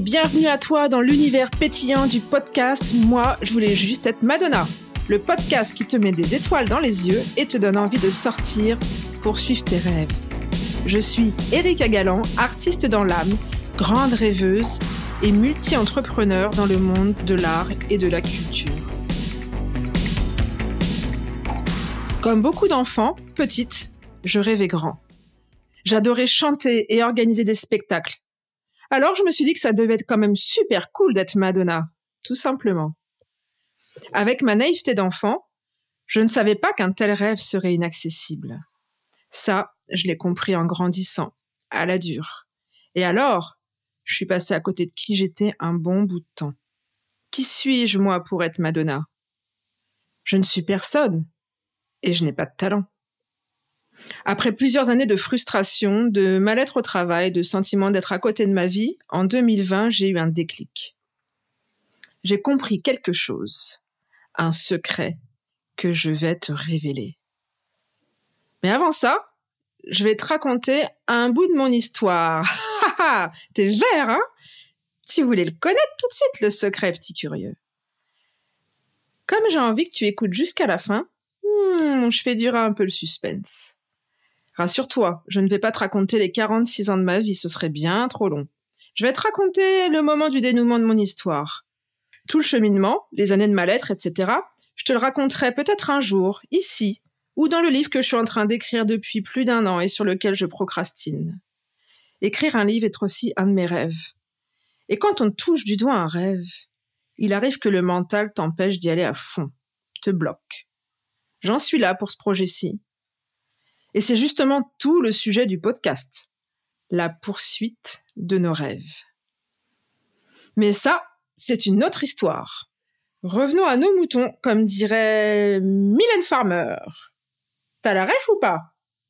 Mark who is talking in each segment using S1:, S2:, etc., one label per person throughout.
S1: bienvenue à toi dans l'univers pétillant du podcast Moi, je voulais juste être Madonna. Le podcast qui te met des étoiles dans les yeux et te donne envie de sortir pour suivre tes rêves. Je suis Erika Galland, artiste dans l'âme, grande rêveuse et multi-entrepreneur dans le monde de l'art et de la culture. Comme beaucoup d'enfants, petite, je rêvais grand. J'adorais chanter et organiser des spectacles. Alors je me suis dit que ça devait être quand même super cool d'être Madonna, tout simplement. Avec ma naïveté d'enfant, je ne savais pas qu'un tel rêve serait inaccessible. Ça, je l'ai compris en grandissant, à la dure. Et alors, je suis passée à côté de qui j'étais un bon bout de temps. Qui suis-je, moi, pour être Madonna? Je ne suis personne, et je n'ai pas de talent. Après plusieurs années de frustration, de mal-être au travail, de sentiment d'être à côté de ma vie, en 2020, j'ai eu un déclic. J'ai compris quelque chose, un secret que je vais te révéler. Mais avant ça, je vais te raconter un bout de mon histoire. T'es vert, hein? Tu voulais le connaître tout de suite, le secret, petit curieux. Comme j'ai envie que tu écoutes jusqu'à la fin, hmm, je fais durer un peu le suspense. Rassure-toi, je ne vais pas te raconter les 46 ans de ma vie, ce serait bien trop long. Je vais te raconter le moment du dénouement de mon histoire. Tout le cheminement, les années de mal-être, etc., je te le raconterai peut-être un jour, ici, ou dans le livre que je suis en train d'écrire depuis plus d'un an et sur lequel je procrastine. Écrire un livre est aussi un de mes rêves. Et quand on touche du doigt un rêve, il arrive que le mental t'empêche d'y aller à fond, te bloque. J'en suis là pour ce projet-ci, et c'est justement tout le sujet du podcast, la poursuite de nos rêves. Mais ça, c'est une autre histoire. Revenons à nos moutons, comme dirait Mylène Farmer. T'as la rêve ou pas?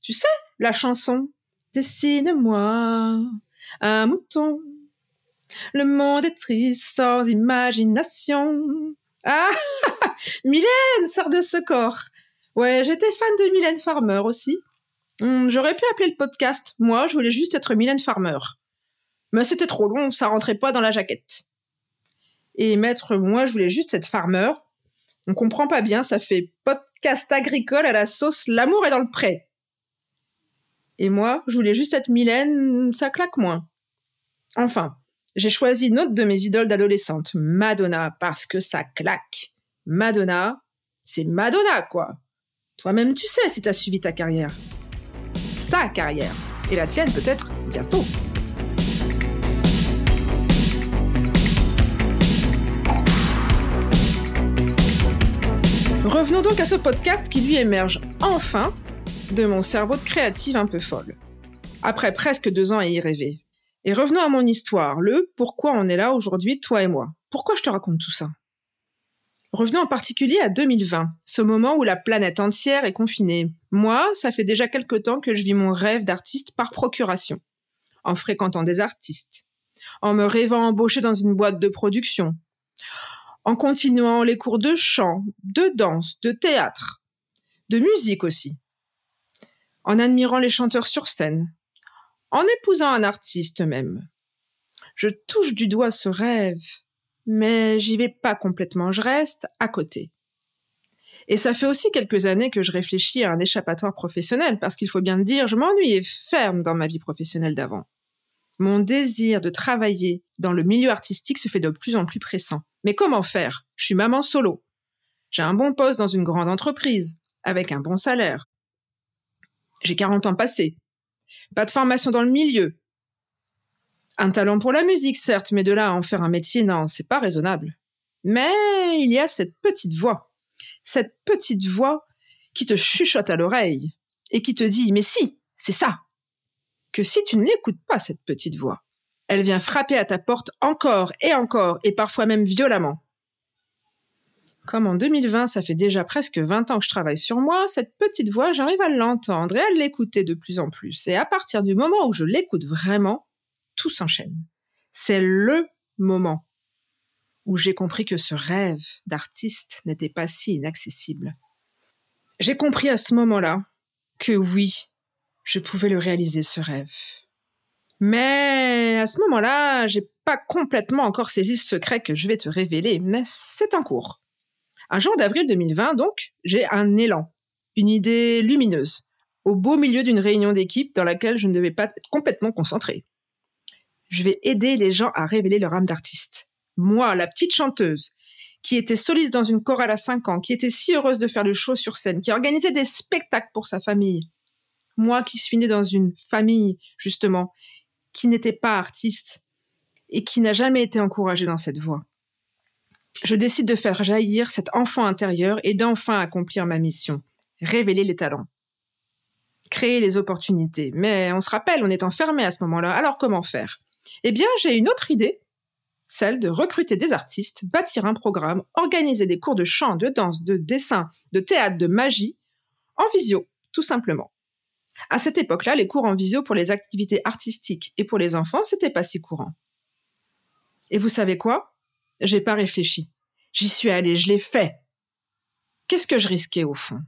S1: Tu sais, la chanson Dessine-moi un mouton. Le monde est triste sans imagination. Ah Mylène, sort de ce corps. Ouais, j'étais fan de Mylène Farmer aussi. Hmm, j'aurais pu appeler le podcast. Moi, je voulais juste être Mylène Farmer. Mais c'était trop long, ça rentrait pas dans la jaquette. Et mettre moi, je voulais juste être farmer. On comprend pas bien, ça fait podcast agricole à la sauce L'amour est dans le pré. Et moi, je voulais juste être Mylène, ça claque moins. Enfin, j'ai choisi une autre de mes idoles d'adolescente, Madonna, parce que ça claque. Madonna, c'est Madonna, quoi. Toi-même, tu sais si t'as suivi ta carrière sa carrière. Et la tienne peut-être bientôt. Revenons donc à ce podcast qui lui émerge enfin de mon cerveau de créative un peu folle. Après presque deux ans à y rêver. Et revenons à mon histoire, le pourquoi on est là aujourd'hui, toi et moi? Pourquoi je te raconte tout ça? Revenons en particulier à 2020, ce moment où la planète entière est confinée. Moi, ça fait déjà quelque temps que je vis mon rêve d'artiste par procuration, en fréquentant des artistes, en me rêvant embaucher dans une boîte de production, en continuant les cours de chant, de danse, de théâtre, de musique aussi, en admirant les chanteurs sur scène, en épousant un artiste même. Je touche du doigt ce rêve, mais j'y vais pas complètement, je reste à côté. Et ça fait aussi quelques années que je réfléchis à un échappatoire professionnel, parce qu'il faut bien le dire, je m'ennuyais ferme dans ma vie professionnelle d'avant. Mon désir de travailler dans le milieu artistique se fait de plus en plus pressant. Mais comment faire? Je suis maman solo. J'ai un bon poste dans une grande entreprise, avec un bon salaire. J'ai 40 ans passés. Pas de formation dans le milieu, un talent pour la musique, certes, mais de là à en faire un métier, non, c'est pas raisonnable. Mais il y a cette petite voix, cette petite voix qui te chuchote à l'oreille et qui te dit Mais si, c'est ça. Que si tu ne l'écoutes pas, cette petite voix, elle vient frapper à ta porte encore et encore, et parfois même violemment. Comme en 2020, ça fait déjà presque 20 ans que je travaille sur moi, cette petite voix, j'arrive à l'entendre et à l'écouter de plus en plus. Et à partir du moment où je l'écoute vraiment, tout s'enchaîne. C'est le moment où j'ai compris que ce rêve d'artiste n'était pas si inaccessible. J'ai compris à ce moment-là que oui, je pouvais le réaliser, ce rêve. Mais à ce moment-là, j'ai pas complètement encore saisi ce secret que je vais te révéler, mais c'est en cours. Un jour d'avril 2020, donc, j'ai un élan, une idée lumineuse, au beau milieu d'une réunion d'équipe dans laquelle je ne devais pas être complètement concentrée. Je vais aider les gens à révéler leur âme d'artiste. Moi, la petite chanteuse, qui était soliste dans une chorale à 5 ans, qui était si heureuse de faire le show sur scène, qui organisait des spectacles pour sa famille. Moi qui suis née dans une famille, justement, qui n'était pas artiste et qui n'a jamais été encouragée dans cette voie. Je décide de faire jaillir cet enfant intérieur et d'enfin accomplir ma mission, révéler les talents, créer les opportunités. Mais on se rappelle, on est enfermé à ce moment-là, alors comment faire? Eh bien, j'ai une autre idée, celle de recruter des artistes, bâtir un programme, organiser des cours de chant, de danse, de dessin, de théâtre, de magie, en visio, tout simplement. À cette époque-là, les cours en visio pour les activités artistiques et pour les enfants, c'était pas si courant. Et vous savez quoi? J'ai pas réfléchi. J'y suis allée, je l'ai fait. Qu'est-ce que je risquais au fond?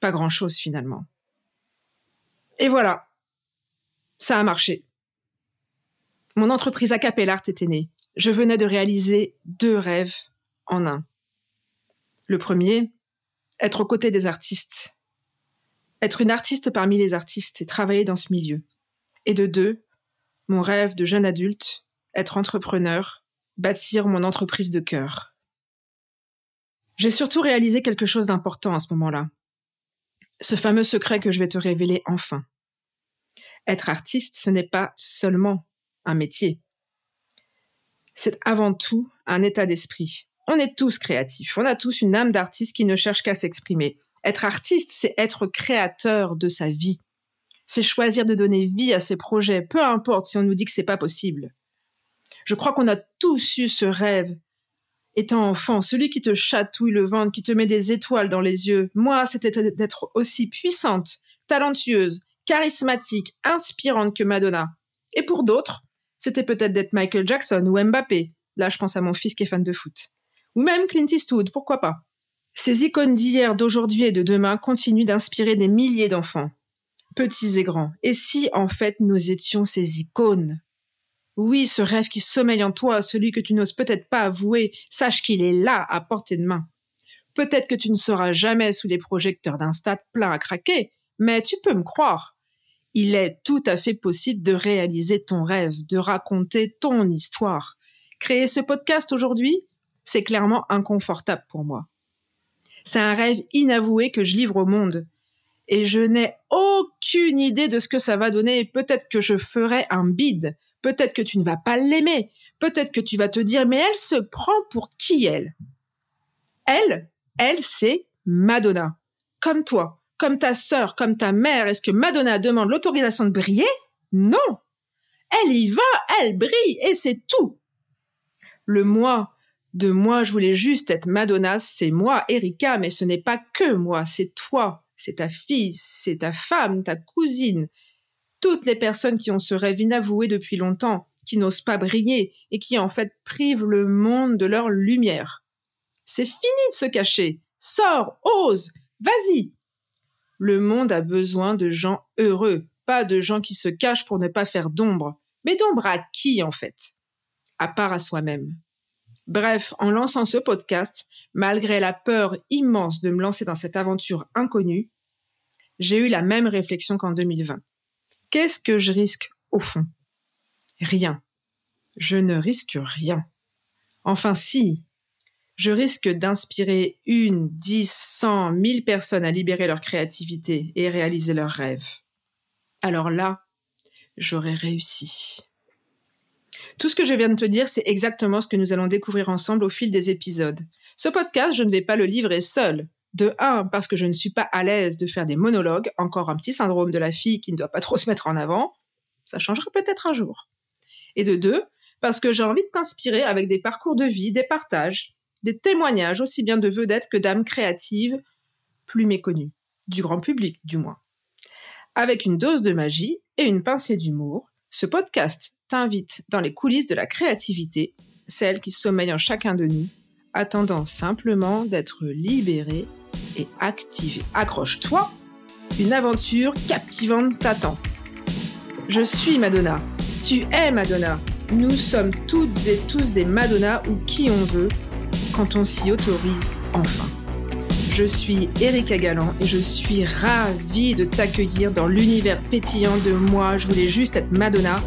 S1: Pas grand-chose finalement. Et voilà, ça a marché. Mon entreprise Acapellart était née. Je venais de réaliser deux rêves en un. Le premier, être aux côtés des artistes être une artiste parmi les artistes et travailler dans ce milieu. Et de deux, mon rêve de jeune adulte, être entrepreneur, bâtir mon entreprise de cœur. J'ai surtout réalisé quelque chose d'important à ce moment-là. Ce fameux secret que je vais te révéler enfin. Être artiste, ce n'est pas seulement un métier. C'est avant tout un état d'esprit. On est tous créatifs, on a tous une âme d'artiste qui ne cherche qu'à s'exprimer. Être artiste, c'est être créateur de sa vie. C'est choisir de donner vie à ses projets, peu importe si on nous dit que c'est pas possible. Je crois qu'on a tous eu ce rêve. Étant enfant, celui qui te chatouille le ventre, qui te met des étoiles dans les yeux. Moi, c'était d'être aussi puissante, talentueuse, charismatique, inspirante que Madonna. Et pour d'autres, c'était peut-être d'être Michael Jackson ou Mbappé. Là, je pense à mon fils qui est fan de foot. Ou même Clint Eastwood, pourquoi pas. Ces icônes d'hier, d'aujourd'hui et de demain continuent d'inspirer des milliers d'enfants, petits et grands. Et si, en fait, nous étions ces icônes? Oui, ce rêve qui sommeille en toi, celui que tu n'oses peut-être pas avouer, sache qu'il est là, à portée de main. Peut-être que tu ne seras jamais sous les projecteurs d'un stade plein à craquer, mais tu peux me croire. Il est tout à fait possible de réaliser ton rêve, de raconter ton histoire. Créer ce podcast aujourd'hui, c'est clairement inconfortable pour moi. C'est un rêve inavoué que je livre au monde. Et je n'ai aucune idée de ce que ça va donner. Peut-être que je ferai un bide. Peut-être que tu ne vas pas l'aimer. Peut-être que tu vas te dire, mais elle se prend pour qui elle? Elle, elle, c'est Madonna. Comme toi, comme ta sœur, comme ta mère. Est-ce que Madonna demande l'autorisation de briller? Non. Elle y va, elle brille, et c'est tout. Le moi de moi, je voulais juste être Madonna, c'est moi, Erika, mais ce n'est pas que moi, c'est toi, c'est ta fille, c'est ta femme, ta cousine, toutes les personnes qui ont ce rêve inavoué depuis longtemps, qui n'osent pas briller et qui en fait privent le monde de leur lumière. C'est fini de se cacher. Sors, ose, vas-y. Le monde a besoin de gens heureux, pas de gens qui se cachent pour ne pas faire d'ombre. Mais d'ombre à qui en fait? À part à soi-même. Bref, en lançant ce podcast, malgré la peur immense de me lancer dans cette aventure inconnue, j'ai eu la même réflexion qu'en 2020. Qu'est-ce que je risque au fond? Rien. Je ne risque rien. Enfin si, je risque d'inspirer une, dix, cent, mille personnes à libérer leur créativité et réaliser leurs rêves. Alors là, j'aurais réussi. Tout ce que je viens de te dire, c'est exactement ce que nous allons découvrir ensemble au fil des épisodes. Ce podcast, je ne vais pas le livrer seul. De un, parce que je ne suis pas à l'aise de faire des monologues, encore un petit syndrome de la fille qui ne doit pas trop se mettre en avant. Ça changera peut-être un jour. Et de deux, parce que j'ai envie de t'inspirer avec des parcours de vie, des partages, des témoignages aussi bien de vedettes que d'âmes créatives plus méconnues, du grand public du moins. Avec une dose de magie et une pincée d'humour, ce podcast t'invite dans les coulisses de la créativité, celle qui sommeille en chacun de nous, attendant simplement d'être libérée et activée. Accroche-toi, une aventure captivante t'attend. Je suis Madonna, tu es Madonna, Nous sommes toutes et tous des Madonna ou qui on veut quand on s'y autorise enfin. Je suis Erika Galland et je suis ravie de t'accueillir dans l'univers pétillant de moi. Je voulais juste être Madonna,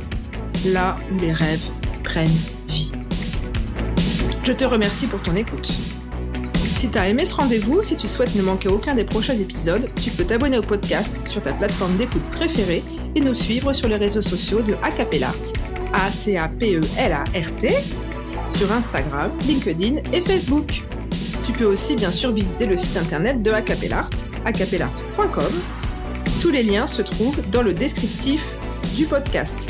S1: là où les rêves prennent vie. Je te remercie pour ton écoute. Si tu as aimé ce rendez-vous, si tu souhaites ne manquer aucun des prochains épisodes, tu peux t'abonner au podcast sur ta plateforme d'écoute préférée et nous suivre sur les réseaux sociaux de Acapellart, A-C-A-P-E-L-A-R-T, sur Instagram, LinkedIn et Facebook. Tu peux aussi bien sûr visiter le site internet de Acapellart, acapellart.com. Tous les liens se trouvent dans le descriptif du podcast.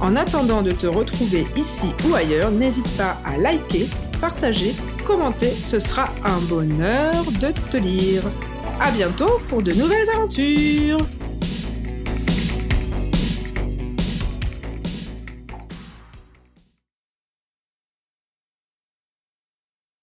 S1: En attendant de te retrouver ici ou ailleurs, n'hésite pas à liker, partager, commenter, ce sera un bonheur de te lire. À bientôt pour de nouvelles aventures!